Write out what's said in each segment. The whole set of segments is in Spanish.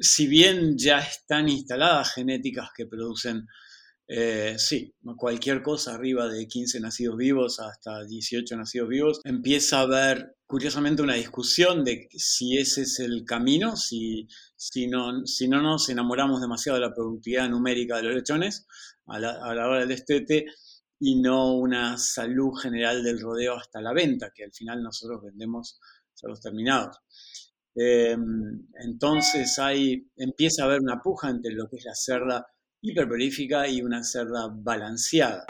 si bien ya están instaladas genéticas que producen, eh, sí, cualquier cosa arriba de 15 nacidos vivos hasta 18 nacidos vivos, empieza a haber, curiosamente, una discusión de si ese es el camino, si, si, no, si no nos enamoramos demasiado de la productividad numérica de los lechones a la, hora del destete y no una salud general del rodeo hasta la venta, que al final nosotros vendemos los terminados. Em, entonces hay, empieza a haber una puja entre lo que es la cerda hiperprolífica y una cerda balanceada.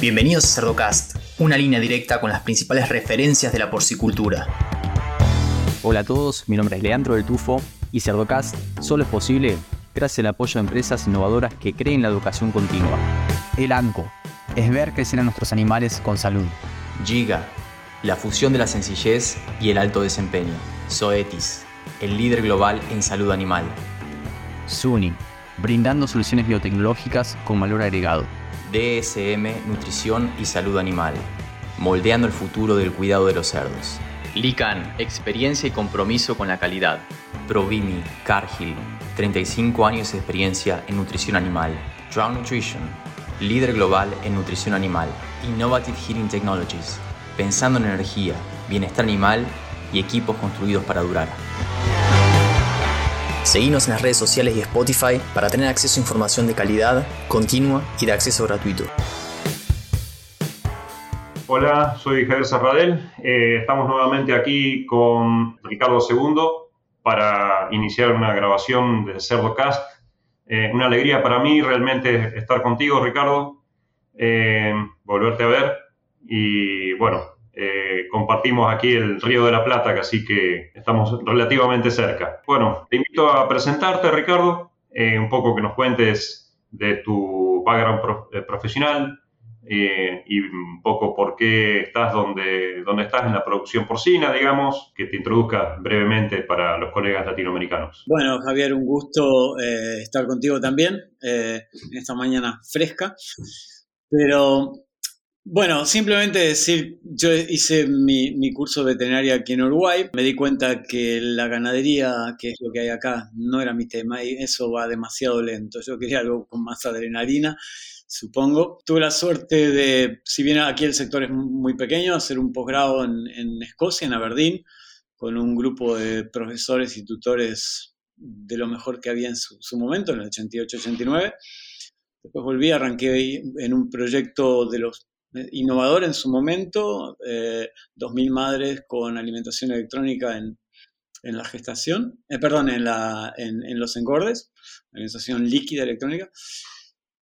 Bienvenidos a Cerdocast, una línea directa con las principales referencias de la porcicultura. Hola a todos, mi nombre es Leandro del Tufo y Cerdocast solo es posible gracias al apoyo de empresas innovadoras que creen la educación continua. El ANCO es ver crecer a nuestros animales con salud. Giga la fusión de la sencillez y el alto desempeño. Zoetis, el líder global en salud animal. Suni, brindando soluciones biotecnológicas con valor agregado. DSM, nutrición y salud animal, moldeando el futuro del cuidado de los cerdos. Lican, experiencia y compromiso con la calidad. Provimi, Cargill, 35 años de experiencia en nutrición animal. Drown Nutrition, líder global en nutrición animal. Innovative Heating Technologies, pensando en energía, bienestar animal y equipos construidos para durar. Seguimos en las redes sociales y Spotify para tener acceso a información de calidad, continua y de acceso gratuito. Hola, soy Javier Serradel. Eh, estamos nuevamente aquí con Ricardo II para iniciar una grabación de CerdoCast. Eh, una alegría para mí realmente estar contigo, Ricardo, eh, volverte a ver y bueno, eh, compartimos aquí el Río de la Plata, así que estamos relativamente cerca. Bueno, te invito a presentarte, Ricardo, eh, un poco que nos cuentes de tu background eh, profesional y un poco por qué estás donde, donde estás en la producción porcina, digamos, que te introduzca brevemente para los colegas latinoamericanos. Bueno, Javier, un gusto estar contigo también en esta mañana fresca. Pero bueno, simplemente decir, yo hice mi, curso de veterinaria aquí en Uruguay, me di cuenta que la ganadería, que es lo que hay acá, no era mi tema y eso va demasiado lento. Yo quería algo con más adrenalina, supongo. Tuve la suerte de, si bien aquí el sector es muy pequeño, hacer un posgrado en, Escocia, en Aberdeen, con un grupo de profesores y tutores de lo mejor que había en su, su momento, en el 88-89. Después volví, arranqué en un proyecto de los innovador en su momento, 2.000 eh, madres con alimentación electrónica en, la gestación, eh, perdón, en, la, en, los engordes, alimentación líquida electrónica.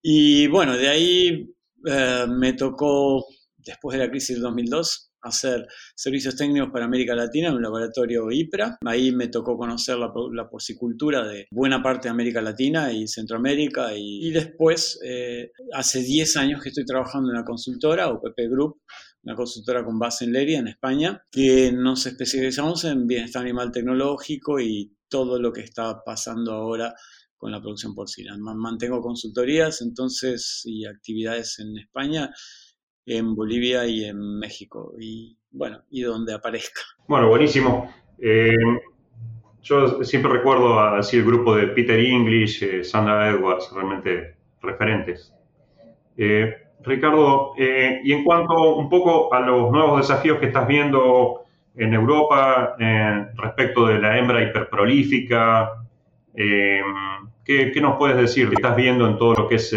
Y bueno, de ahí eh, me tocó, después de la crisis del 2002, hacer servicios técnicos para América Latina en un laboratorio IPRA. Ahí me tocó conocer la, porcicultura de buena parte de América Latina y Centroamérica. Y, después, eh, hace 10 años que estoy trabajando en una consultora, OPP Group, una consultora con base en Leria, en España, que nos especializamos en bienestar animal tecnológico y todo lo que está pasando ahora con la producción porcina. Mantengo consultorías entonces y actividades en España en Bolivia y en México. Y bueno, y donde aparezca. Bueno, buenísimo. Eh, yo siempre recuerdo así el grupo de Peter English, eh, Sandra Edwards, realmente referentes. Eh, Ricardo, y en cuanto un poco a los nuevos desafíos que estás viendo en Europa respecto de la hembra hiperprolífica, ¿qué, ¿qué, nos puedes decir? ¿Qué estás viendo en todo lo que es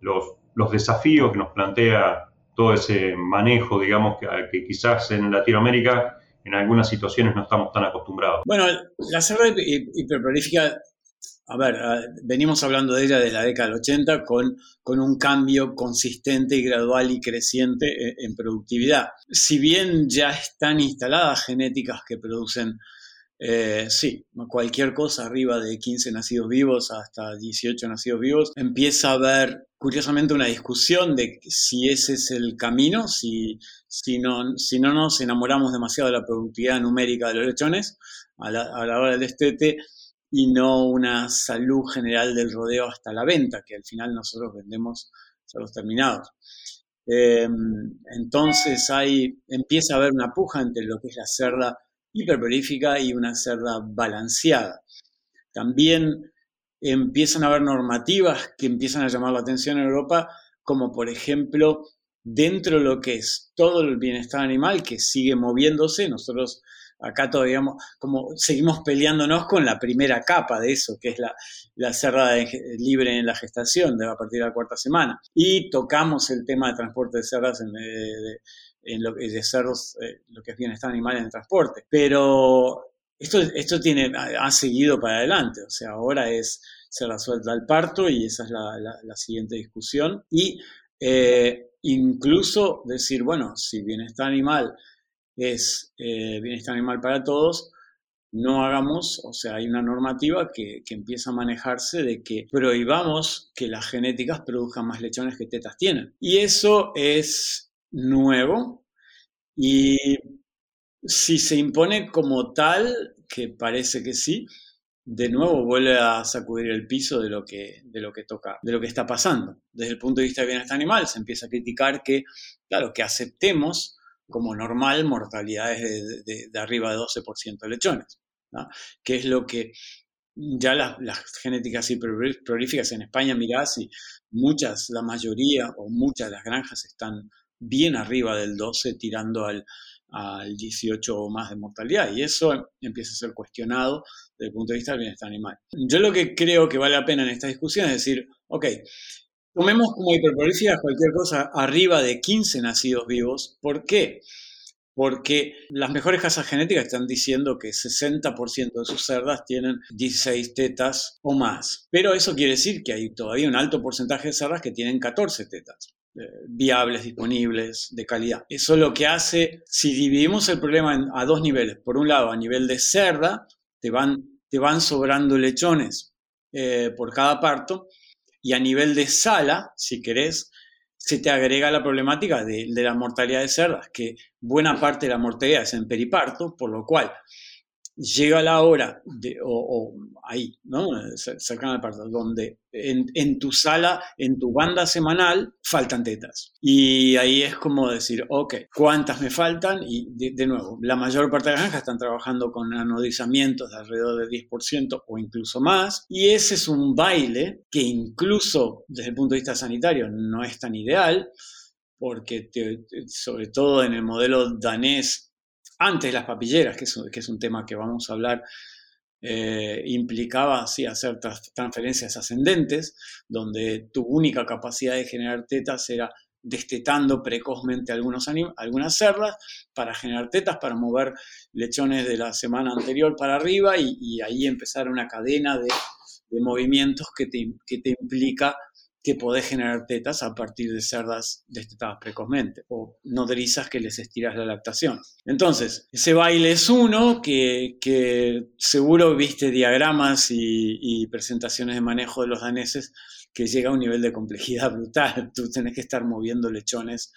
los, los desafíos que nos plantea todo ese manejo, digamos, que, quizás en Latinoamérica en algunas situaciones no estamos tan acostumbrados. Bueno, la cerda hiperprolífica, a ver, venimos hablando de ella desde la década del 80 con, con un cambio consistente y gradual y creciente en, en productividad. Si bien ya están instaladas genéticas que producen eh, sí, cualquier cosa arriba de 15 nacidos vivos hasta 18 nacidos vivos, empieza a haber curiosamente una discusión de si ese es el camino, si, si, no, si no nos enamoramos demasiado de la productividad numérica de los lechones a la, hora del destete y no una salud general del rodeo hasta la venta, que al final nosotros vendemos los terminados. Em, entonces empieza a haber una puja entre lo que es la cerda hiperprolífica y una cerda balanceada. También empiezan a haber normativas que empiezan a llamar la atención en Europa, como por ejemplo, dentro de lo que es todo el bienestar animal que sigue moviéndose, nosotros acá todavía como seguimos peleándonos con la primera capa de eso, que es la, la cerda libre en la gestación, de a partir de la cuarta semana. Y tocamos el tema de transporte de cerdas en, en lo, cerdos, eh, lo que es bienestar animal en el transporte. Pero esto, esto tiene, ha seguido para adelante, o sea, ahora es se resuelta el parto y esa es la, siguiente discusión. Y eh, incluso decir, bueno, si bienestar animal es eh, bienestar animal para todos, no hagamos, o sea, hay una normativa que, empieza a manejarse de que prohibamos que las genéticas produzcan más lechones que tetas tienen. Y eso es nuevo y si se impone como tal, que parece que sí, de nuevo vuelve a sacudir el piso de lo que, de lo que toca, de lo que está pasando. Desde el punto de vista de bienestar animal, se empieza a criticar que, claro, que aceptemos como normal mortalidades de, arriba de 12% de lechones, que es lo que ya las, genéticas hiperprolíficas en España, mirá, si muchas, la mayoría o muchas de las granjas están bien arriba del 12, tirando al, al 18 o más de mortalidad, y eso empieza a ser cuestionado desde el punto de vista del bienestar animal. Yo lo que creo que vale la pena en esta discusión es decir, ok, Tomemos como hiperprolífica cualquier cosa arriba de 15 nacidos vivos. ¿Por qué? Porque las mejores casas genéticas están diciendo que 60% de sus cerdas tienen 16 tetas o más. Pero eso quiere decir que hay todavía un alto porcentaje de cerdas que tienen 14 tetas viables, disponibles, de calidad. Eso lo que hace, si dividimos el problema a dos niveles, por un lado a nivel de cerda, te van, te van sobrando lechones eh, por cada parto, y a nivel de sala, si querés, se te agrega la problemática de, de la mortalidad de cerdas, que buena parte de la mortalidad es en periparto, por lo cual llega la hora, de, o, ahí, ¿no? cercana al parto, donde en, tu sala, en tu banda semanal, faltan tetas. Y ahí es como decir, ok, ¿cuántas me faltan? Y de, nuevo, la mayor parte de las granjas están trabajando con anodizamientos de alrededor del 10% o incluso más. Y ese es un baile que incluso desde el punto de vista sanitario no es tan ideal porque sobre todo en el modelo danés antes las papilleras, que es, un tema que vamos a hablar, eh, implicaba así, hacer transferencias ascendentes, donde tu única capacidad de generar tetas era destetando precozmente algunos algunas cerdas para generar tetas, para mover lechones de la semana anterior para arriba y, ahí empezar una cadena de, movimientos que te, que te implica que podés generar tetas a partir de cerdas destetadas precozmente o nodrizas que les estiras la lactación. Entonces, ese baile es uno que, seguro viste diagramas y, presentaciones de manejo de los daneses que llega a un nivel de complejidad brutal. Tú tenés que estar moviendo lechones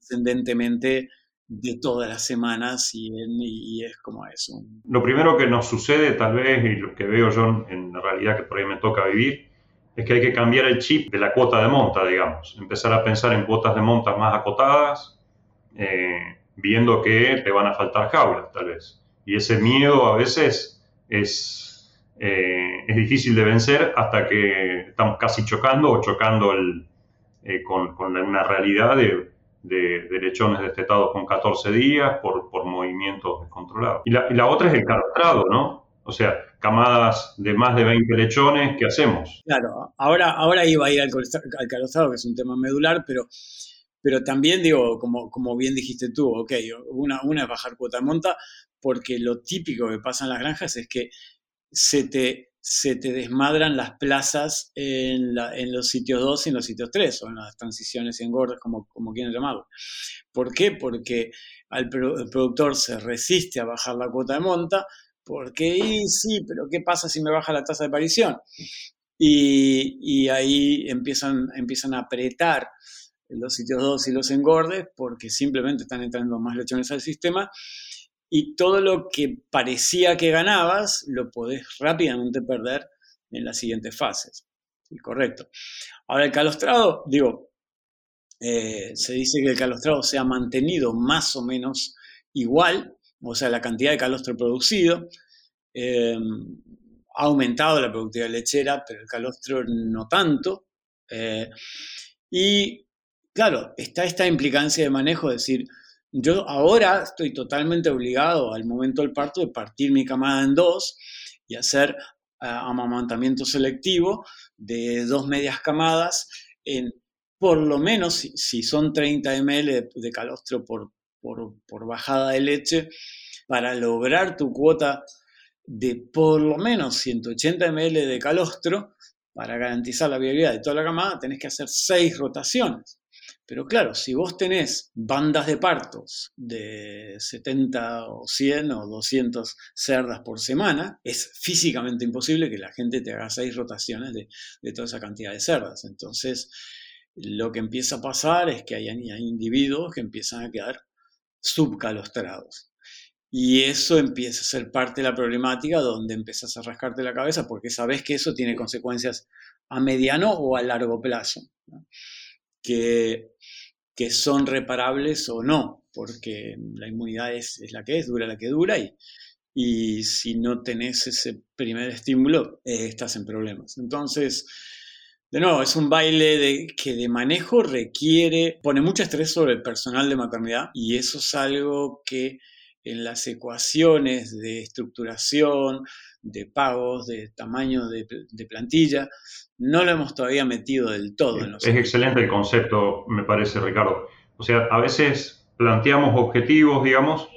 ascendentemente de todas las semanas y, es como eso. Lo primero que nos sucede tal vez y lo que veo yo en realidad que por ahí me toca vivir es que hay que cambiar el chip de la cuota de monta, digamos. Empezar a pensar en cuotas de monta más acotadas, eh, viendo que te van a faltar jaulas, tal vez. Y ese miedo a veces es, eh, es difícil de vencer hasta que estamos casi chocando o chocando eh, con, con, una realidad de, de, lechones destetados con 14 días por, por movimientos descontrolados. Y la, y la otra es el calastrado, ¿no? O sea, camadas de más de 20 lechones, ¿qué hacemos? Claro, ahora, ahora iba a ir al, calostado, que es un tema medular, pero, pero también digo, como, como bien dijiste tú, ok, una, es bajar cuota de monta, porque lo típico que pasa en las granjas es que se te, se te desmadran las plazas en, en, los sitios 2 y en los sitios 3, o en las transiciones y engordes, como, como quieren llamarlo. ¿Por qué? Porque al, el productor se resiste a bajar la cuota de monta, porque sí, pero ¿qué pasa si me baja la tasa de aparición? Y, ahí empiezan, empiezan a apretar los sitios 2 y los engordes porque simplemente están entrando más lechones al sistema y todo lo que parecía que ganabas lo podés rápidamente perder en las siguientes fases. correcto. Ahora el calostrado, digo, eh, se dice que el calostrado se ha mantenido más o menos igual o sea, la cantidad de calostro producido. Eh, ha aumentado la productividad lechera, pero el calostro no tanto. Eh, y claro, está esta implicancia de manejo, es decir, yo ahora estoy totalmente obligado al momento del parto de partir mi camada en dos y hacer amamantamiento selectivo de dos medias camadas en por lo menos, si, son 30 ml de, calostro por, por, bajada de leche, para lograr tu cuota de por lo menos 180 ml de calostro, para garantizar la viabilidad de toda la camada, tenés que hacer seis rotaciones. Pero claro, si vos tenés bandas de partos de 70 o 100 o 200 cerdas por semana, es físicamente imposible que la gente te haga seis rotaciones de, de toda esa cantidad de cerdas. Entonces, lo que empieza a pasar es que hay, individuos que empiezan a quedar subcalostrados. Y eso empieza a ser parte de la problemática donde empiezas a rascarte la cabeza porque sabes que eso tiene consecuencias a mediano o a largo plazo, que, que, son reparables o no, porque la inmunidad es, la que es, dura la que dura y, y si no tenés ese primer estímulo, eh, estás en problemas. Entonces, de nuevo, es un baile de, que de manejo requiere, pone mucho estrés sobre el personal de maternidad y eso es algo que en las ecuaciones de estructuración, de pagos, de tamaño de, plantilla, no lo hemos todavía metido del todo. En los es excelente el concepto, me parece, Ricardo. O sea, a veces planteamos objetivos, digamos,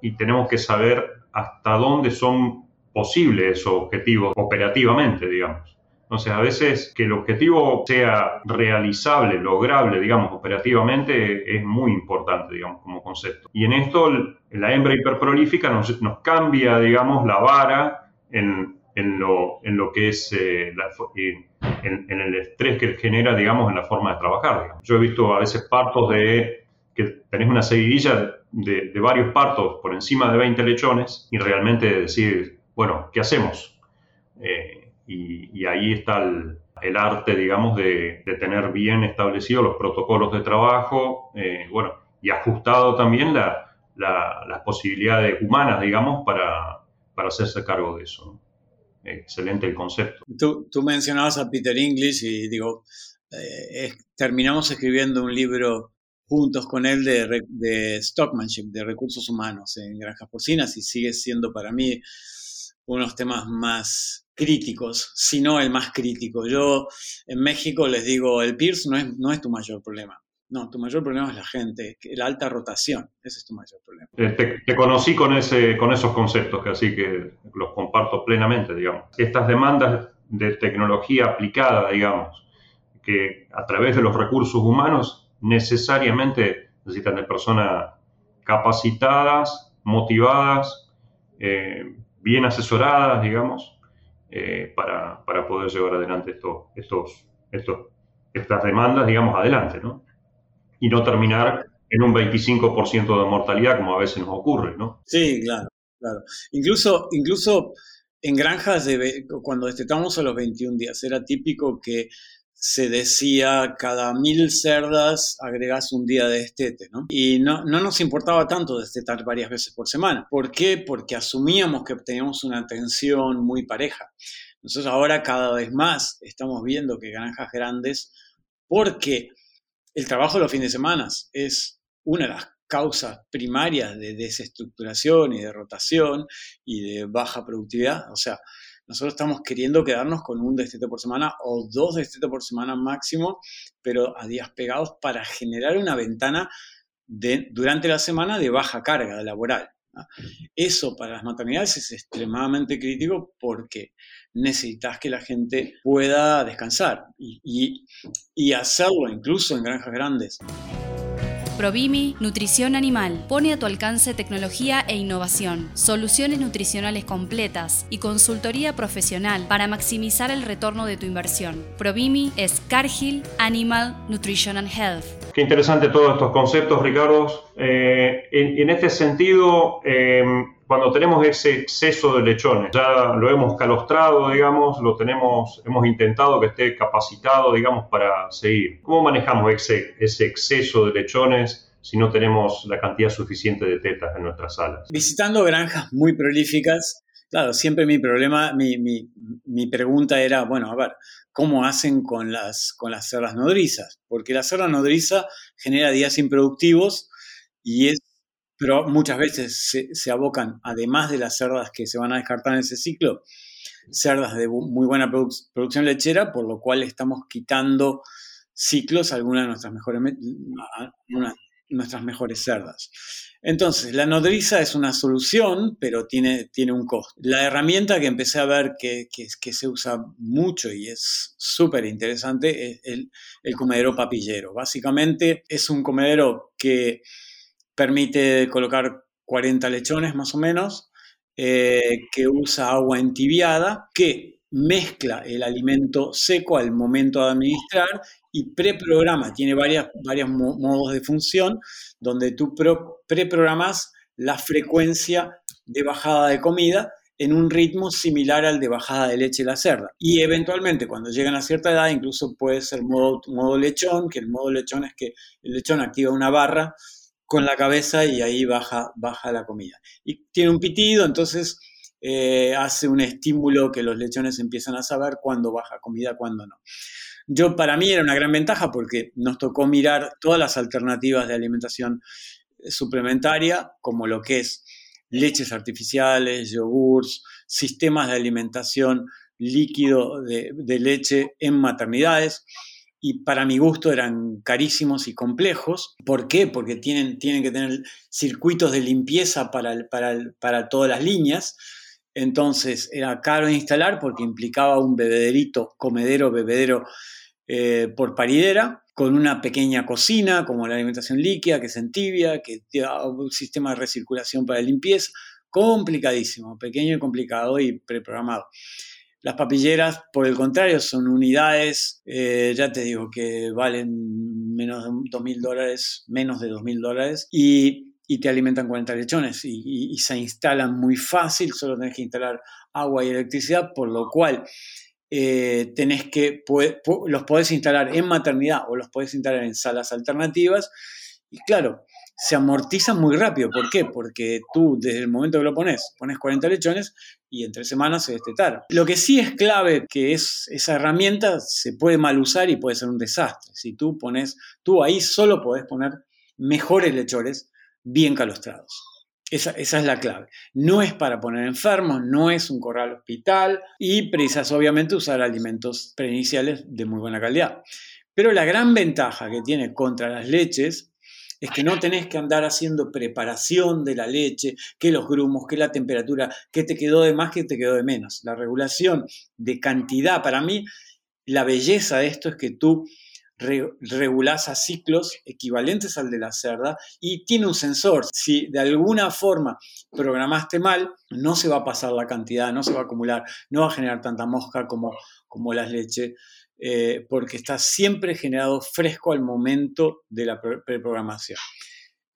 y tenemos que saber hasta dónde son posibles esos objetivos operativamente, digamos. Entonces, a veces que el objetivo sea realizable, lograble, digamos, operativamente, es muy importante, digamos, como concepto. Y en esto, la hembra hiperprolífica nos, cambia, digamos, la vara en, lo, que es eh, en, en, el estrés que genera, digamos, en la forma de trabajar. Yo he visto a veces partos de que tenés una seguidilla de, de varios partos por encima de 20 lechones y realmente decir, bueno, ¿qué hacemos? Eh, y, ahí está el, arte, digamos, de, tener bien establecidos los protocolos de trabajo, eh, bueno, y ajustado también las posibilidades humanas, digamos, para, para hacerse cargo de eso. Excelente el concepto. Tú, mencionabas a Peter English y digo, eh, terminamos escribiendo un libro juntos con él de, de stockmanship, de recursos humanos en granjas porcinas y sigue siendo para mí unos temas más críticos, si no el más crítico. Yo en México les digo, el PIRS no es, no es tu mayor problema. No, tu mayor problema es la gente, la alta rotación, ese es tu mayor problema. Eh, te, conocí con, ese, con esos conceptos, que así que los comparto plenamente, digamos. Estas demandas de tecnología aplicada, digamos, que a través de los recursos humanos necesariamente necesitan de personas capacitadas, motivadas, eh, bien asesoradas, digamos, eh, para, poder llevar adelante estos, estos, estos, estas demandas, digamos, adelante, ¿no? Y no terminar en un 25% de mortalidad como a veces nos ocurre, ¿no? Sí, claro, claro. Incluso, incluso en granjas, de, cuando destetamos a los 21 días, era típico que se decía cada mil cerdas agregas un día de destete, ¿no? Y no, no nos importaba tanto destetar varias veces por semana. ¿Por qué? Porque asumíamos que teníamos una atención muy pareja. Nosotros ahora cada vez más estamos viendo que granjas grandes, porque el trabajo los fines de semana es una de las causas primarias de desestructuración y de rotación y de baja productividad. O sea, nosotros estamos queriendo quedarnos con un destete por semana o dos destetes por semana máximo, pero a días pegados para generar una ventana durante la semana de baja carga laboral. Eso para las maternidades es extremadamente crítico porque necesitas que la gente pueda descansar y hacerlo incluso en granjas grandes. Provimi Nutrición Animal pone a tu alcance tecnología e innovación, soluciones nutricionales completas y consultoría profesional para maximizar el retorno de tu inversión. Provimi es Cargill Animal Nutrition and Health. Qué interesante todos estos conceptos, Ricardo. Eh, en, este sentido, em, cuando tenemos ese exceso de lechones, ya lo hemos calostrado, digamos, lo tenemos, hemos intentado que esté capacitado, digamos, para seguir. ¿Cómo manejamos ese, ese exceso de lechones si no tenemos la cantidad suficiente de tetas en nuestras salas. Visitando granjas muy prolíficas, claro, siempre mi problema, mi, mi, pregunta era, bueno, a ver, ¿cómo hacen con las, con las cerdas nodrizas? Porque la cerda nodriza genera días improductivos y es, pero muchas veces se, abocan, además de las cerdas que se van a descartar en ese ciclo, cerdas de muy buena producción lechera, por lo cual estamos quitando ciclos algunas de nuestras mejores, nuestras mejores cerdas. Entonces, la nodriza es una solución, pero tiene, tiene un costo. La herramienta que empecé a ver que, que, se usa mucho y es súper interesante es el, comedero papillero. Básicamente es un comedero que permite colocar 40 lechones más o menos, eh, que usa agua entibiada, que mezcla el alimento seco al momento de administrar y preprograma, tiene varias, varios modos de función, donde tú preprogramas la frecuencia de bajada de comida en un ritmo similar al de bajada de leche de la cerda. Y eventualmente, cuando llegan a cierta edad, incluso puede ser modo, modo lechón, que el modo lechón es que el lechón activa una barra con la cabeza y ahí baja, baja la comida. Y tiene un pitido, entonces eh, hace un estímulo que los lechones empiezan a saber cuándo baja comida, cuándo no. Yo para mí era una gran ventaja porque nos tocó mirar todas las alternativas de alimentación eh, suplementaria, como lo que es leches artificiales, yogurts, sistemas de alimentación líquido de, leche en maternidades. Y para mi gusto eran carísimos y complejos. ¿Por qué? Porque tienen, tienen que tener circuitos de limpieza para, para, para todas las líneas entonces era caro instalar porque implicaba un bebederito, comedero, bebedero eh, por paridera, con una pequeña cocina como la alimentación líquida que se entibia, que un sistema de recirculación para limpieza. Complicadísimo, pequeño y complicado y preprogramado. Las papilleras, por el contrario, son unidades, eh, ya te digo, que valen menos de 2.000 dólares, menos de 2.000 dólares, y y te alimentan 40 lechones y, se instalan muy fácil, solo tenés que instalar agua y electricidad, por lo cual eh, tenés que, los podés instalar en maternidad o los podés instalar en salas alternativas y claro, se amortizan muy rápido. ¿Por qué? Porque tú desde el momento que lo pones, pones 40 lechones y en tres semanas se destetaron. Lo que sí es clave que es esa herramienta se puede mal usar y puede ser un desastre. Si tú pones, tú ahí solo podés poner mejores lechones bien calostrados. Esa, es la clave. No es para poner enfermos, no es un corral hospital y precisas obviamente usar alimentos preiniciales de muy buena calidad. Pero la gran ventaja que tiene contra las leches es que no tenés que andar haciendo preparación de la leche, que los grumos, que la temperatura, que te quedó de más, que te quedó de menos. La regulación de cantidad, para mí, la belleza de esto es que tú regulás a ciclos equivalentes al de la cerda y tiene un sensor. Si de alguna forma programaste mal, no se va a pasar la cantidad, no se va a acumular, no va a generar tanta mosca como, como las leches, eh, porque está siempre generado fresco al momento de la preprogramación.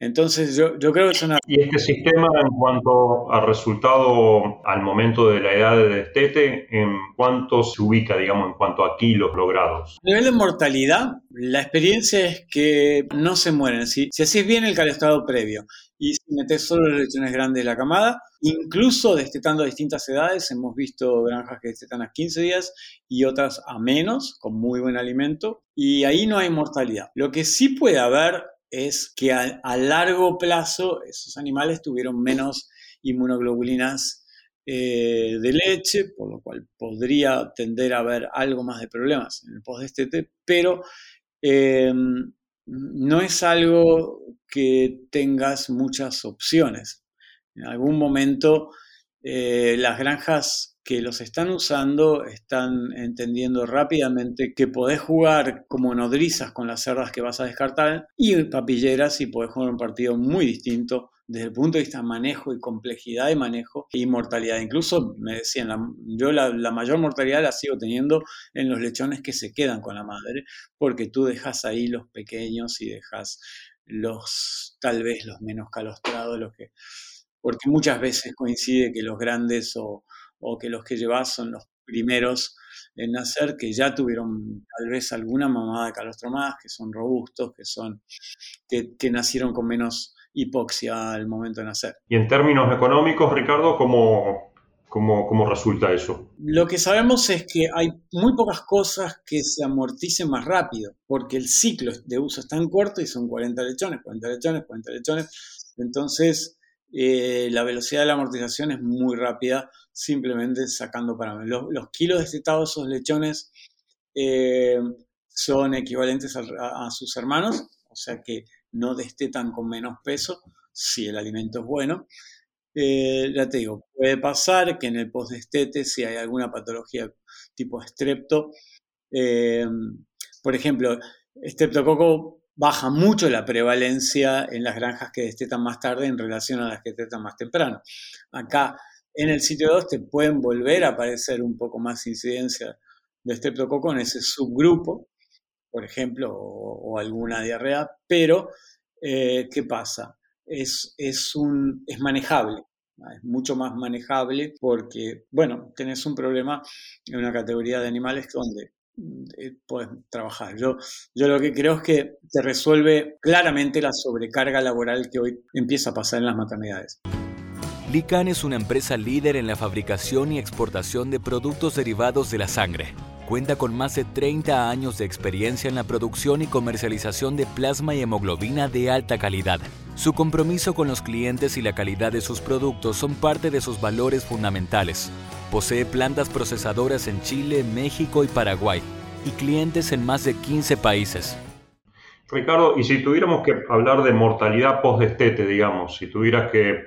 Entonces yo, yo, creo que es una... ¿Y este sistema en cuanto al resultado al momento de la edad de destete, en cuánto se ubica, digamos, en cuanto a kilos logrados? A nivel de mortalidad, la experiencia es que no se mueren. Si, si haces bien el calestrado previo y si metes solo las lechones grandes de la camada, incluso destetando a distintas edades, hemos visto granjas que destetan a 15 días y otras a menos, con muy buen alimento, y ahí no hay mortalidad. Lo que sí puede haber es que a, largo plazo esos animales tuvieron menos inmunoglobulinas eh, de leche, por lo cual podría tender a haber algo más de problemas en el postdestete, pero em, no es algo que tengas muchas opciones. En algún momento eh, las granjas que los están usando están entendiendo rápidamente que podés jugar como nodrizas con las cerdas que vas a descartar y papilleras y podés jugar un partido muy distinto desde el punto de vista manejo y complejidad de manejo y mortalidad. Incluso me decían, yo la, la, mayor mortalidad la sigo teniendo en los lechones que se quedan con la madre, porque tú dejas ahí los pequeños y dejas los tal vez los menos calostrados, los que, porque muchas veces coincide que los grandes o o que los que llevas son los primeros en nacer que ya tuvieron tal vez alguna mamada de calostro más, que son robustos, que son que, que nacieron con menos hipoxia al momento de nacer. Y en términos económicos, Ricardo, ¿cómo, cómo, resulta eso? Lo que sabemos es que hay muy pocas cosas que se amorticen más rápido, porque el ciclo de uso es tan corto y son 40 lechones, 40 lechones, 40 lechones. Entonces, eh, la velocidad de la amortización es muy rápida, simplemente sacando parámetros. Los, kilos destetados esos lechones eh, son equivalentes a, sus hermanos, o sea que no destetan con menos peso si el alimento es bueno. Eh, ya te digo, puede pasar que en el postdestete, si hay alguna patología tipo estrepto, por ejemplo, estreptococo baja mucho la prevalencia en las granjas que destetan más tarde en relación a las que destetan más temprano. Acá en el sitio 2 te pueden volver a aparecer un poco más incidencia de estreptococo en ese subgrupo, por ejemplo, o, alguna diarrea, pero eh, ¿qué pasa? Es, es, un, es manejable, es mucho más manejable porque, bueno, tenés un problema en una categoría de animales donde eh, puedes trabajar. Yo, yo lo que creo es que te resuelve claramente la sobrecarga laboral que hoy empieza a pasar en las maternidades. Lican es una empresa líder en la fabricación y exportación de productos derivados de la sangre cuenta con más de 30 años de experiencia en la producción y comercialización de plasma y hemoglobina de alta calidad. Su compromiso con los clientes y la calidad de sus productos son parte de sus valores fundamentales. Posee plantas procesadoras en Chile, México y Paraguay y clientes en más de 15 países. Ricardo, y si tuviéramos que hablar de mortalidad post-destete, digamos, si tuvieras que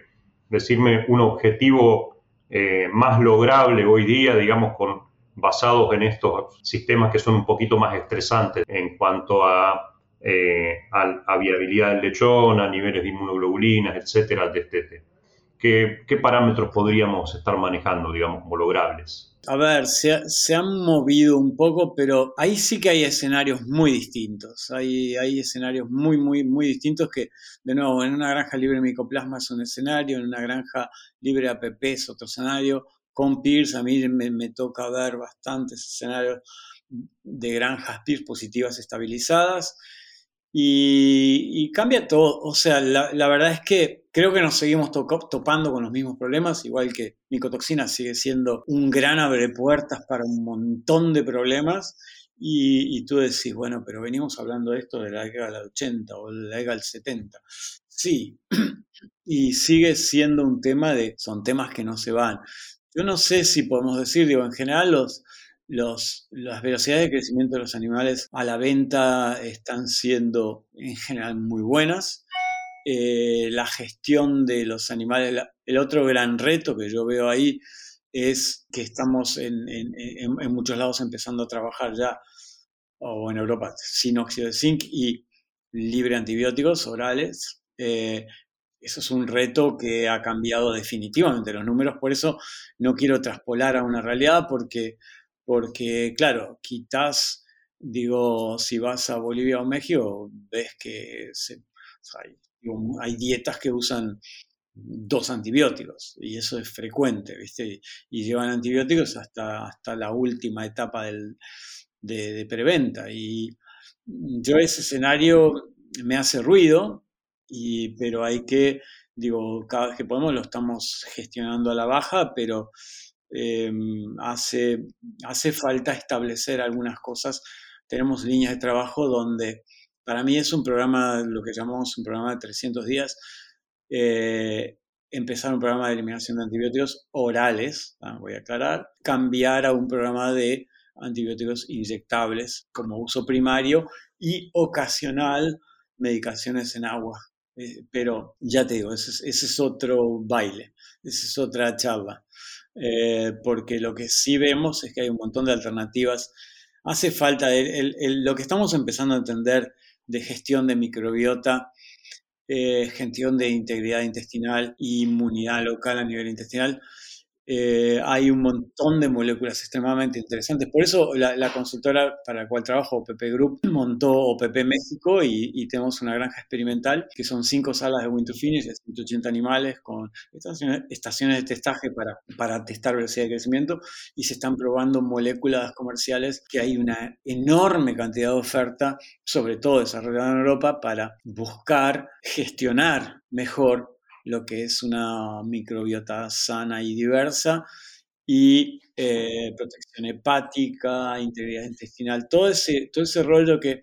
decirme un objetivo eh, más lograble hoy día, digamos, con, basados en estos sistemas que son un poquito más estresantes en cuanto a, eh, a, viabilidad del lechón, a niveles de inmunoglobulinas, etcétera, al destete. ¿Qué, ¿Qué, parámetros podríamos estar manejando, digamos, como logrables? A ver, se, se, han movido un poco, pero ahí sí que hay escenarios muy distintos. Hay, hay escenarios muy, muy, muy distintos que, de nuevo, en una granja libre de micoplasma es un escenario, en una granja libre de APP es otro escenario, con Pierce, a mí me, toca ver bastantes escenarios de granjas Pierce positivas estabilizadas y, cambia todo. O sea, la, verdad es que creo que nos seguimos topando con los mismos problemas, igual que micotoxina sigue siendo un gran abre puertas para un montón de problemas. Y, y, tú decís, bueno, pero venimos hablando de esto de la década del 80 o de la década del 70. Sí, y sigue siendo un tema de, son temas que no se van. Yo no sé si podemos decir, digo, en general los, las velocidades de crecimiento de los animales a la venta están siendo en general muy buenas. Eh, la gestión de los animales, el otro gran reto que yo veo ahí es que estamos en, muchos lados empezando a trabajar ya, o en Europa, sin óxido de zinc y libre antibióticos orales. Eh, eso es un reto que ha cambiado definitivamente los números, por eso no quiero traspolar a una realidad porque, porque claro, quitas, digo, si vas a Bolivia o México, ves que hay, dietas que usan dos antibióticos y eso es frecuente, ¿viste? Y, llevan antibióticos hasta, hasta la última etapa del, de, de preventa. Y yo ese escenario me hace ruido, pero hay que, digo, cada vez que podemos lo estamos gestionando a la baja, pero em, hace, hace falta establecer algunas cosas. Tenemos líneas de trabajo donde para mí es un programa, lo que llamamos un programa de 300 días, eh, empezar un programa de eliminación de antibióticos orales, ah, voy a aclarar, cambiar a un programa de antibióticos inyectables como uso primario y ocasional medicaciones en agua. Eh, pero ya te digo, ese, es otro baile, esa es otra charla, eh, porque lo que sí vemos es que hay un montón de alternativas. Hace falta, lo que estamos empezando a entender de gestión de microbiota, eh, gestión de integridad intestinal e inmunidad local a nivel intestinal, eh, hay un montón de moléculas extremadamente interesantes. Por eso la, consultora para la cual trabajo, OPP Group, montó OPP México y, tenemos una granja experimental que son cinco salas de Win to Finish de 180 animales con estaciones, de testaje para, para testar velocidad de crecimiento y se están probando moléculas comerciales que hay una enorme cantidad de oferta, sobre todo desarrollada en Europa, para buscar gestionar mejor lo que es una microbiota sana y diversa, y eh, protección hepática, integridad intestinal, todo ese, todo ese rollo que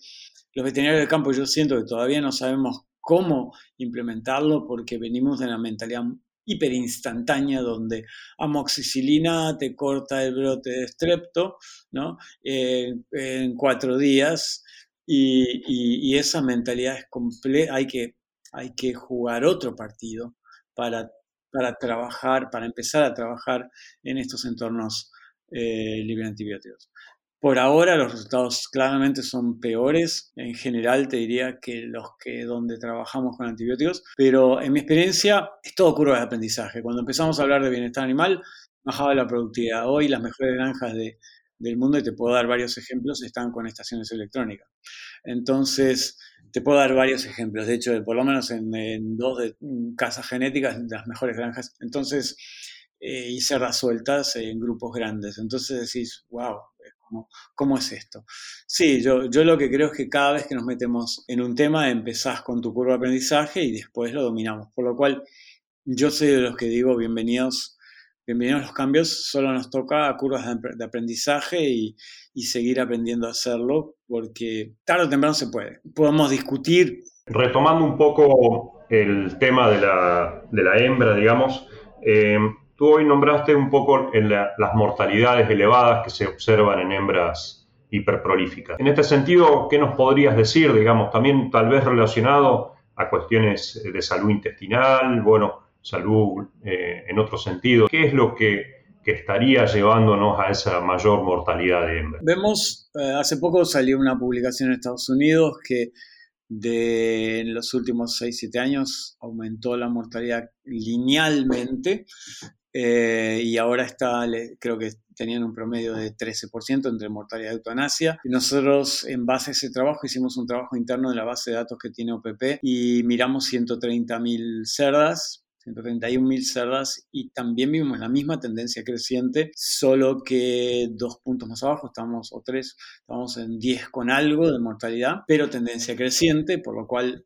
los veterinarios del campo yo siento que todavía no sabemos cómo implementarlo porque venimos de una mentalidad hiperinstantánea donde amoxicilina te corta el brote de estrepto ¿no? en cuatro días y, y, esa mentalidad es completa, hay que hay que jugar otro partido para, para trabajar, para empezar a trabajar en estos entornos eh, libres de antibióticos. Por ahora los resultados claramente son peores, en general te diría que los que donde trabajamos con antibióticos, pero en mi experiencia es todo curva de aprendizaje. Cuando empezamos a hablar de bienestar animal, bajaba la productividad. Hoy las mejores granjas del mundo, y te puedo dar varios ejemplos, están con estaciones electrónicas. Entonces, te puedo dar varios ejemplos, de hecho, por lo menos en, dos de, mm, casas genéticas, las mejores granjas, entonces, eh, y cerdas sueltas en grupos grandes. Entonces decís, wow, ¿cómo, ¿cómo, es esto? Sí, yo, yo lo que creo es que cada vez que nos metemos en un tema, empezás con tu curva de aprendizaje y después lo dominamos. Por lo cual, yo soy de los que digo, bienvenidos bienvenidos los cambios, solo nos toca curvas de aprendizaje y, seguir aprendiendo a hacerlo, porque tarde o temprano se puede. Podemos discutir. Retomando un poco el tema de la, hembra, digamos, eh, tú hoy nombraste un poco las mortalidades elevadas que se observan en hembras hiperprolíficas. En este sentido, ¿qué nos podrías decir, digamos, también tal vez relacionado a cuestiones de salud intestinal, bueno, salud eh, en otro sentido. ¿Qué es lo que, estaría llevándonos a esa mayor mortalidad de hembras? Vemos, eh, hace poco salió una publicación en Estados Unidos que de en los últimos 6-7 años aumentó la mortalidad linealmente eh, y ahora está, creo que tenían un promedio de 13% entre mortalidad y eutanasia. Nosotros, en base a ese trabajo, hicimos un trabajo interno de la base de datos que tiene OPP y miramos 130.000 cerdas 131.000 cerdas y también vimos la misma tendencia creciente, solo que dos puntos más abajo, estamos, o tres, estamos en 10 con algo de mortalidad, pero tendencia creciente, por lo cual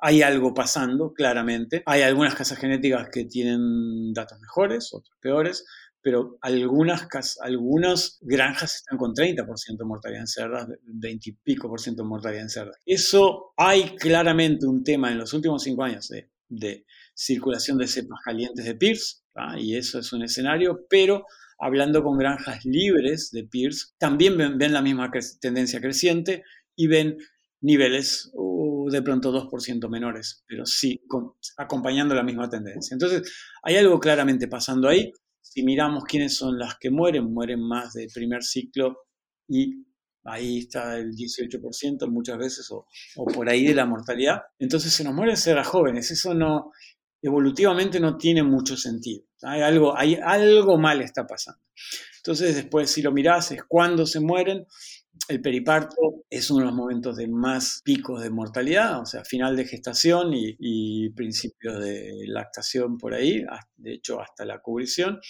hay algo pasando claramente. Hay algunas casas genéticas que tienen datos mejores, otras peores, pero algunas, algunas granjas están con 30% de mortalidad en cerdas, 20 y pico por ciento de mortalidad en cerdas. Eso hay claramente un tema en los últimos cinco años de, de circulación de cepas calientes de Pierce, y eso es un escenario, pero hablando con granjas libres de Pierce, también ven, la misma tendencia creciente y ven niveles uh, de pronto 2% menores, pero sí acompañando la misma tendencia. Entonces, hay algo claramente pasando ahí. Si miramos quiénes son las que mueren, mueren más del primer ciclo y ahí está el 18% muchas veces o, o, por ahí de la mortalidad. Entonces se nos mueren ser jóvenes. Eso no, evolutivamente no tiene mucho sentido. Hay algo, hay algo mal está pasando. Entonces, después, si lo mirás, es cuando se mueren. El periparto es uno de los momentos de más picos de mortalidad, o sea, final de gestación y, y principios de lactación por ahí, de hecho hasta la cubrición.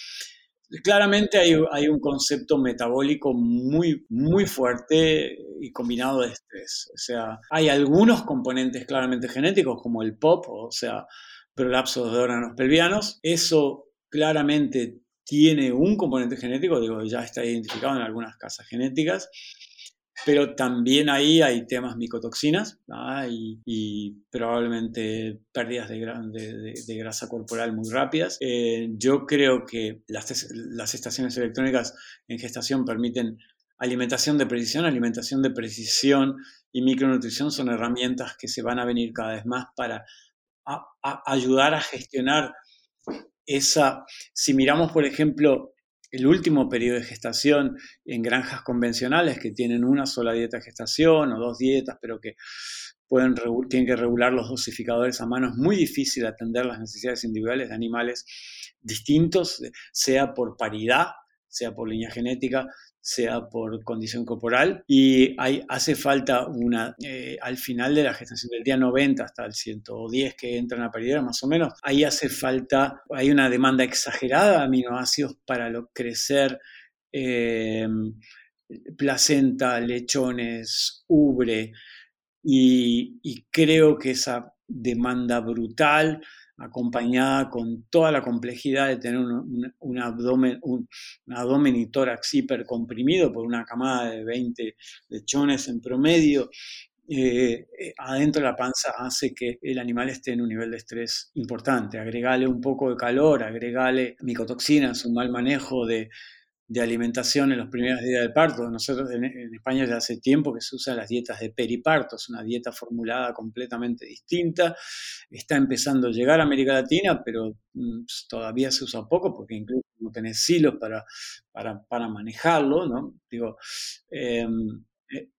Claramente hay, hay, un concepto metabólico muy, muy fuerte y combinado de estrés. O sea, hay algunos componentes claramente genéticos, como el POP, o sea, prolapsos de órganos pelvianos. Eso claramente tiene un componente genético, digo, ya está identificado en algunas casas genéticas, pero también ahí hay temas micotoxinas y, probablemente pérdidas de, grasa corporal muy rápidas. Eh, yo creo que las, las estaciones electrónicas en gestación permiten alimentación de precisión, alimentación de precisión y micronutrición son herramientas que se van a venir cada vez más para a, ayudar a gestionar esa, si miramos por ejemplo el último periodo de gestación en granjas convencionales que tienen una sola dieta de gestación o dos dietas, pero que pueden, tienen que regular los dosificadores a mano. Es muy difícil atender las necesidades individuales de animales distintos, sea por paridad, sea por línea genética, sea por condición corporal. Y hay, hace falta una, eh, al final de la gestación del día 90 hasta el 110 que entran a paridad más o menos, ahí hace falta, hay una demanda exagerada de aminoácidos para lo, crecer. Eh, placenta, lechones, ubre, y, creo que esa demanda brutal, acompañada con toda la complejidad de tener un, abdomen, un, abdomen y tórax hipercomprimido por una camada de 20 lechones en promedio, eh, eh, adentro de la panza hace que el animal esté en un nivel de estrés importante. Agregale un poco de calor, agregale micotoxinas, un mal manejo de, de alimentación en los primeros días del parto. Nosotros en, España ya hace tiempo que se usan las dietas de periparto, es una dieta formulada completamente distinta. Está empezando a llegar a América Latina, pero mm, todavía se usa poco porque incluso no tenés silos para, para, manejarlo, ¿no? Digo, eh,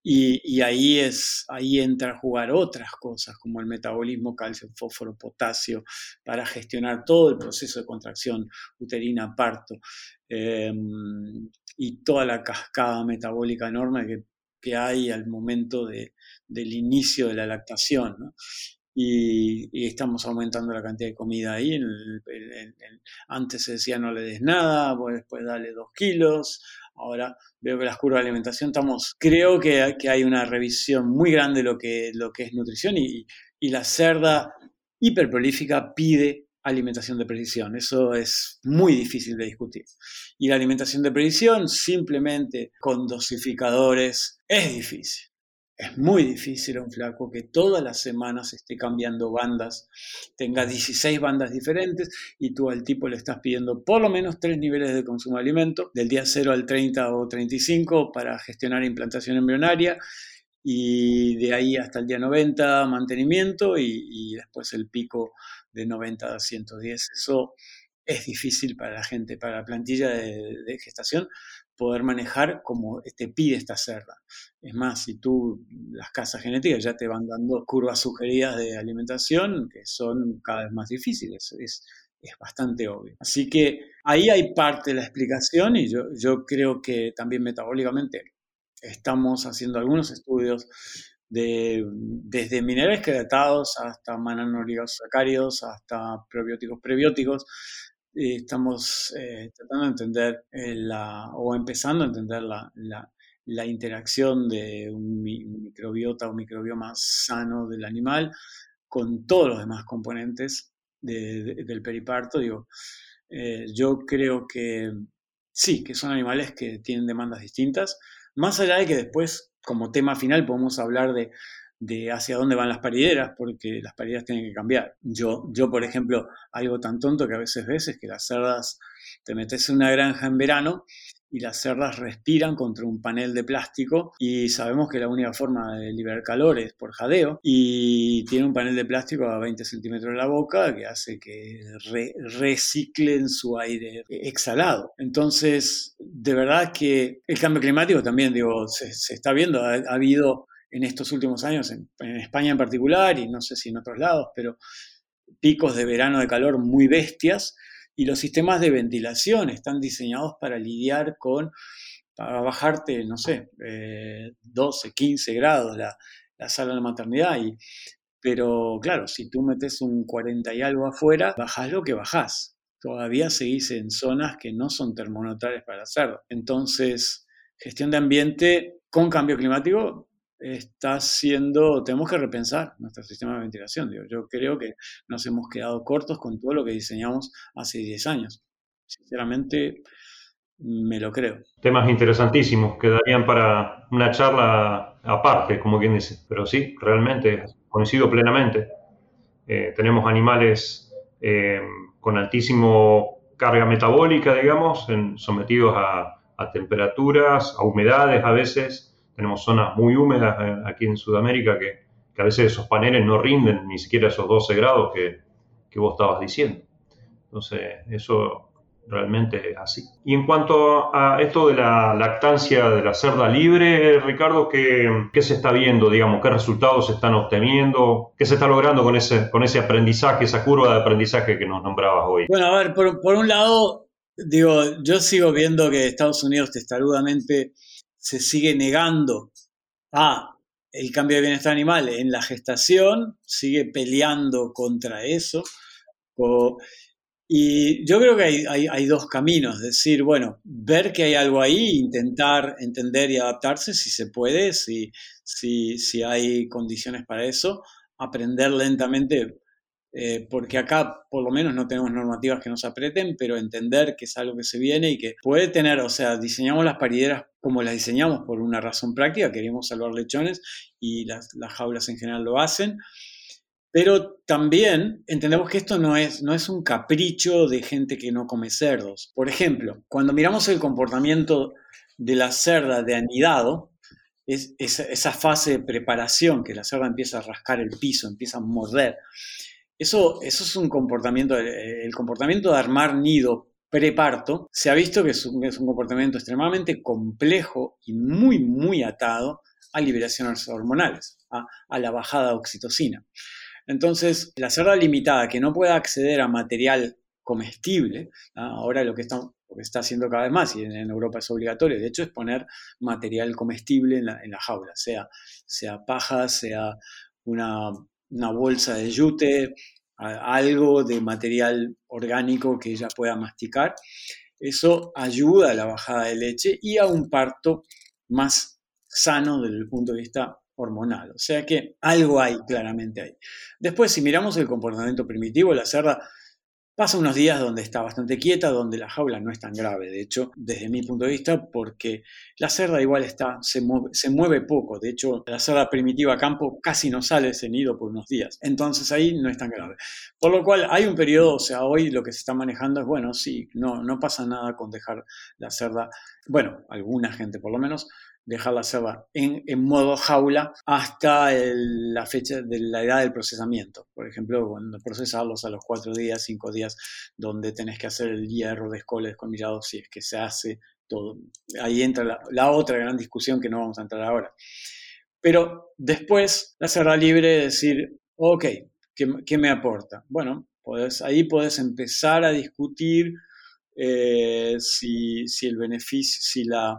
y, ahí, es, ahí entra a jugar otras cosas como el metabolismo calcio, fósforo, potasio, para gestionar todo el proceso de contracción uterina, parto, em, y toda la cascada metabólica enorme que, que hay al momento de, del inicio de la lactación. Y, estamos aumentando la cantidad de comida ahí. antes se decía no le des nada, después dale dos kilos, Ahora veo que las curvas de alimentación estamos, creo que, hay una revisión muy grande de lo que, lo que es nutrición y, y la cerda hiperprolífica pide alimentación de precisión. Eso es muy difícil de discutir. Y la alimentación de precisión simplemente con dosificadores es difícil. Es muy difícil a un flaco que todas las semanas esté cambiando bandas, tenga 16 bandas diferentes y tú al tipo le estás pidiendo por lo menos tres niveles de consumo de alimento, del día 0 al 30 o 35 para gestionar implantación embrionaria y de ahí hasta el día 90 mantenimiento y, después el pico de 90 a 110. Eso es difícil para la gente, para la plantilla de gestación, poder manejar como te pide esta cerda. Es más, si tú, las casas genéticas ya te van dando curvas sugeridas de alimentación que son cada vez más difíciles, es, es bastante obvio. Así que ahí hay parte de la explicación y yo, yo creo que también metabólicamente estamos haciendo algunos estudios de, desde minerales quedatados hasta manoligosacáridos, hasta probióticos prebióticos, estamos eh, tratando de entender eh, la, o empezando a entender la, la, interacción de un, microbiota o microbioma sano del animal con todos los demás componentes del periparto. Eh, yo creo que sí, que son animales que tienen demandas distintas, más allá de que después, como tema final, podemos hablar de de hacia dónde van las parideras, porque las parideras tienen que cambiar. Yo, yo, por ejemplo, algo tan tonto que a veces ves es que las cerdas, te metes en una granja en verano y las cerdas respiran contra un panel de plástico y sabemos que la única forma de liberar calor es por jadeo y tiene un panel de plástico a 20 centímetros de la boca que hace que reciclen su aire exhalado. Entonces, de verdad que el cambio climático también, digo, se, está viendo, ha habido en estos últimos años, en, España en particular, y no sé si en otros lados, pero picos de verano de calor muy bestias, y los sistemas de ventilación están diseñados para lidiar con, para bajarte, no sé, 12, eh, 15 grados la, sala de la maternidad, y, pero claro, si tú metes un 40 y algo afuera, bajás lo que bajás. Todavía seguís en zonas que no son termoneutrales para hacerlo. Entonces, gestión de ambiente con cambio climático está siendo, tenemos que repensar nuestro sistema de ventilación. Yo creo que nos hemos quedado cortos con todo lo que diseñamos hace 10 años. Sinceramente, me lo creo. Temas interesantísimos, quedarían para una charla aparte, como quien dice. Pero sí, realmente coincido plenamente. Eh, tenemos animales eh, con altísimo carga metabólica, digamos, sometidos a temperaturas, a humedades a veces, tenemos zonas muy húmedas eh, aquí en Sudamérica que, a veces esos paneles no rinden ni siquiera esos 12 grados que, vos estabas diciendo. Entonces, eso realmente así. Y en cuanto a esto de la lactancia de la cerda libre, Ricardo, ¿qué, qué se está viendo, digamos? ¿Qué resultados se están obteniendo? ¿Qué se está logrando con ese, con ese aprendizaje, esa curva de aprendizaje que nos nombrabas hoy? Bueno, a ver, por, por un lado, digo, yo sigo viendo que Estados Unidos testarudamente se sigue negando a el cambio de bienestar animal en la gestación, sigue peleando contra eso. y yo creo que hay, dos caminos, decir, bueno, ver que hay algo ahí, intentar entender y adaptarse si se puede, si, si, si hay condiciones para eso, aprender lentamente eh, porque acá por lo menos no tenemos normativas que nos aprieten, pero entender que es algo que se viene y que puede tener, o sea, diseñamos las parideras como las diseñamos por una razón práctica, queremos salvar lechones y las, jaulas en general lo hacen, pero también entendemos que esto no es, no es un capricho de gente que no come cerdos. Por ejemplo, cuando miramos el comportamiento de la cerda de anidado, es esa fase de preparación que la cerda empieza a rascar el piso, empieza a morder. Eso, eso es un comportamiento, eh, el comportamiento de armar nido preparto, se ha visto que es un, comportamiento extremadamente complejo y muy, muy atado a liberaciones hormonales, a, la bajada de oxitocina. Entonces, la cerda limitada que no pueda acceder a material comestible, ahora lo que, está, está haciendo cada vez más, y en, Europa es obligatorio, de hecho, es poner material comestible en la, jaula, sea, sea paja, sea una una bolsa de yute, algo de material orgánico que ella pueda masticar. Eso ayuda a la bajada de leche y a un parto más sano desde el punto de vista hormonal. O sea que algo hay claramente ahí. Después, si miramos el comportamiento primitivo, la cerda Pasa unos días donde está bastante quieta, donde la jaula no es tan grave, de hecho, desde mi punto de vista, porque la cerda igual está, se mueve, poco. De hecho, la cerda primitiva campo casi no sale ese nido por unos días. Entonces ahí no es tan grave. Por lo cual hay un periodo, o sea, hoy lo que se está manejando es, bueno, sí, no, no pasa nada con dejar la cerda, bueno, alguna gente por lo menos, dejar la cerda en, modo jaula hasta la fecha de la edad del procesamiento. Por ejemplo, cuando procesarlos a los cuatro días, cinco días, donde tenés que hacer el hierro de escoles con mirado, si es que se hace todo. Ahí entra la, otra gran discusión que no vamos a entrar ahora. Pero después, la cerda libre es decir, ok, ¿qué, me aporta? Bueno, ahí puedes empezar a discutir eh, si, si, el beneficio, si la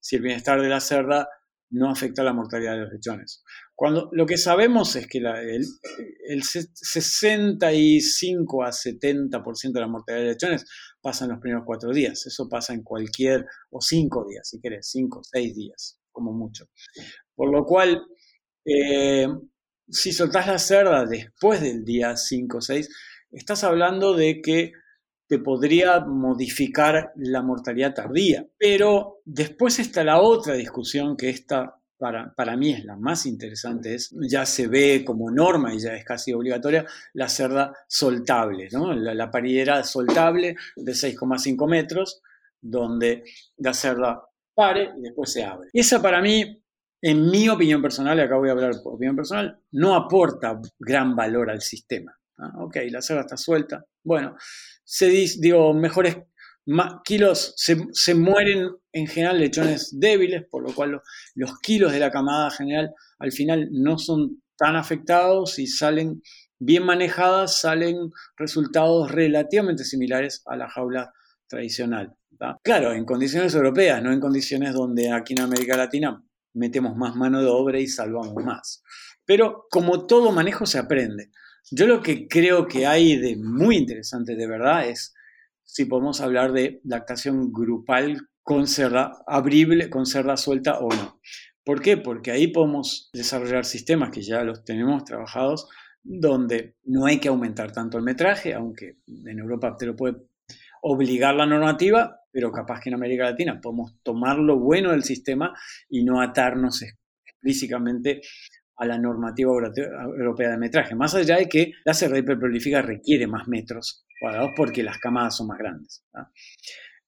si el bienestar de la cerda no afecta la mortalidad de los lechones. Cuando, lo que sabemos es que el, 65 a 70% de la mortalidad de lechones pasa en los primeros cuatro días. Eso pasa en cualquier, o cinco días, si querés, cinco, seis días, como mucho. Por lo cual, eh, si soltás la cerda después del día 5 o 6, estás hablando de que te podría modificar la mortalidad tardía. Pero después está la otra discusión que esta para, para, mí es la más interesante, es, ya se ve como norma y ya es casi obligatoria, la cerda soltable, ¿no? la, paridera soltable de 6,5 metros, donde la cerda pare y después se abre. Esa para mí, en mi opinión personal, y acá voy a hablar por opinión personal, no aporta gran valor al sistema. Ok, la cerda está suelta. Bueno, se digo, mejores kilos, se, mueren en general lechones débiles, por lo cual los, kilos de la camada general al final no son tan afectados y salen bien manejadas, salen resultados relativamente similares a la jaula tradicional. Claro, en condiciones europeas, no en condiciones donde aquí en América Latina metemos más mano de obra y salvamos más. Pero como todo manejo se aprende. Yo lo que creo que hay de muy interesante de verdad es si podemos hablar de lactación grupal con cerda abrible, con cerda suelta o no. ¿Por qué? Porque ahí podemos desarrollar sistemas que ya los tenemos trabajados donde no hay que aumentar tanto el metraje, aunque en Europa te lo puede obligar la normativa, pero capaz que en América Latina podemos tomar lo bueno del sistema y no atarnos explícitamente a la normativa europea de metraje, más allá de que la cerda hiperprolífica requiere más metros cuadrados porque las camadas son más grandes.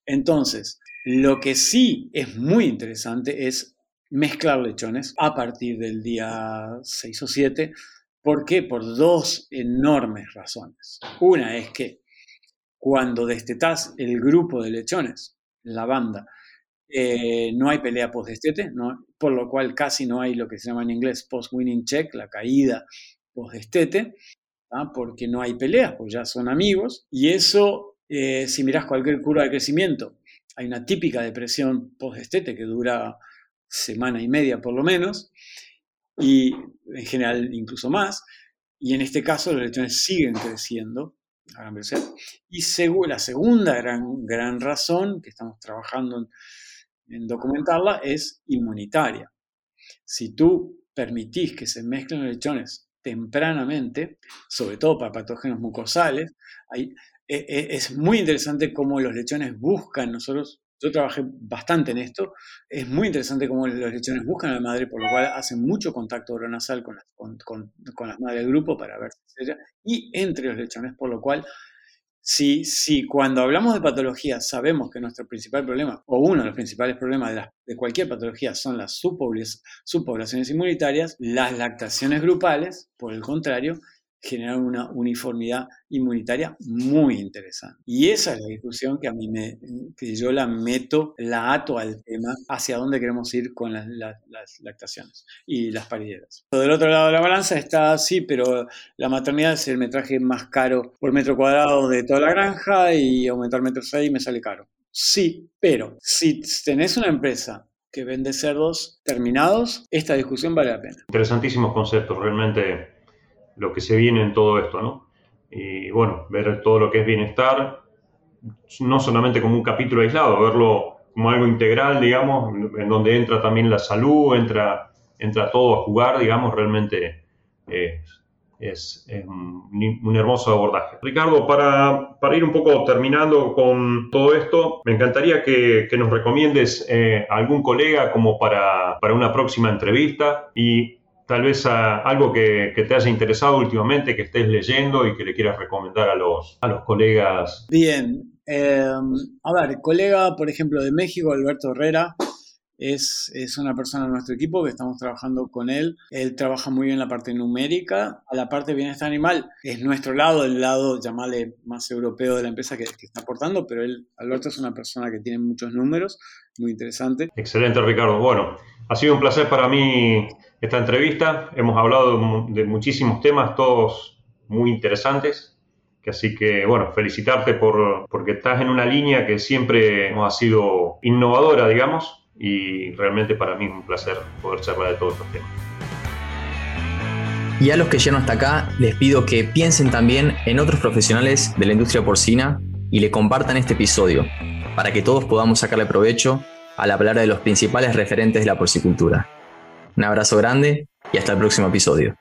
Entonces, lo que sí es muy interesante es mezclar lechones a partir del día 6 o 7. ¿Por qué? Por dos enormes razones. Una es que cuando destetás el grupo de lechones, la banda, eh, no hay pelea post-destete, ¿no? por lo cual casi no hay lo que se llama en inglés post-winning check, la caída post-destete, porque no hay peleas, pues ya son amigos. Y eso, eh, si miras cualquier curva de crecimiento, hay una típica depresión post-destete que dura semana y media por lo menos, y en general incluso más. Y en este caso los lechones siguen creciendo Y la segunda gran, gran razón que estamos trabajando en, en documentarla es inmunitaria. Si tú permitís que se mezclen lechones tempranamente, sobre todo para patógenos mucosales, e, e, es muy interesante cómo los lechones buscan, nosotros, yo trabajé bastante en esto, es muy interesante cómo los lechones buscan a la madre, por lo cual hacen mucho contacto oronasal con, las madres del grupo para ver si ella, y entre los lechones, por lo cual si, si cuando hablamos de patología sabemos que nuestro principal problema, o uno de los principales problemas de, de cualquier patología son las subpoblaciones inmunitarias, las lactaciones grupales, por el contrario, generar una uniformidad inmunitaria muy interesante. Y esa es la discusión que a mí me, que yo la meto, la ato al tema hacia dónde queremos ir con las, lactaciones y las parideras. Del otro lado de la balanza está así, pero la maternidad es el metraje más caro por metro cuadrado de toda la granja y aumentar metros ahí me sale caro. Sí, pero si tenés una empresa que vende cerdos terminados, esta discusión vale la pena. Interesantísimos conceptos, realmente lo que se viene en todo esto, ¿no? Y bueno, ver todo lo que es bienestar, no solamente como un capítulo aislado, verlo como algo integral, digamos, en donde entra también la salud, entra, entra todo a jugar, digamos, realmente es, un, hermoso abordaje. Ricardo, para, para, ir un poco terminando con todo esto, me encantaría que, que nos recomiendes eh, algún colega como para, para una próxima entrevista y tal vez algo que, te haya interesado últimamente, que estés leyendo y que le quieras recomendar a los, a los colegas. Bien, em, a ver, colega, por ejemplo, de México, Alberto Herrera, es, es, una persona de nuestro equipo que estamos trabajando con él. Él trabaja muy bien la parte numérica. A la parte de bienestar animal es nuestro lado, el lado, llamarle más europeo de la empresa que, que, está aportando, pero él, Alberto es una persona que tiene muchos números, muy interesante. Excelente, Ricardo. Bueno, ha sido un placer para mí esta entrevista. Hemos hablado de muchísimos temas, todos muy interesantes. Así que, bueno, felicitarte por, porque estás en una línea que siempre ha sido innovadora, digamos, y realmente para mí es un placer poder charlar de todos estos temas. Y a los que llegan hasta acá, les pido que piensen también en otros profesionales de la industria porcina y le compartan este episodio, para que todos podamos sacarle provecho a la palabra de los principales referentes de la porcicultura. Un abrazo grande y hasta el próximo episodio.